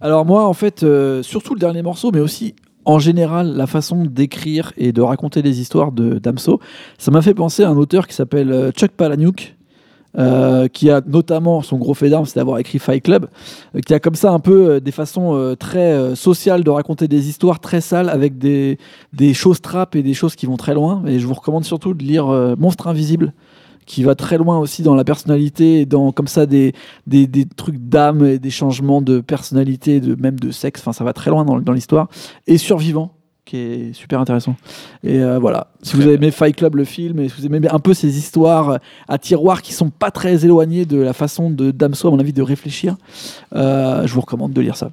Alors moi, en fait, euh, surtout le dernier morceau, mais aussi en général la façon d'écrire et de raconter les histoires de Damso, ça m'a fait penser à un auteur qui s'appelle euh, Chuck Palahniuk. euh, qui a notamment son gros fait d'armes, c'est d'avoir écrit Fight Club, qui a comme ça un peu des façons très sociales de raconter des histoires très sales avec des, des choses trappes et des choses qui vont très loin. Et je vous recommande surtout de lire Monstre Invisible, qui va très loin aussi dans la personnalité et dans comme ça des, des, des trucs d'âme et des changements de personnalité, de, même de sexe. Enfin, ça va très loin dans, dans l'histoire. Et Survivant, qui est super intéressant. Et euh, voilà, si vous avez aimé Fight Club, le film, et si vous aimez un peu ces histoires euh, à tiroir qui sont pas très éloignées de la façon de Damso, à mon avis, de réfléchir, euh, je vous recommande de lire ça.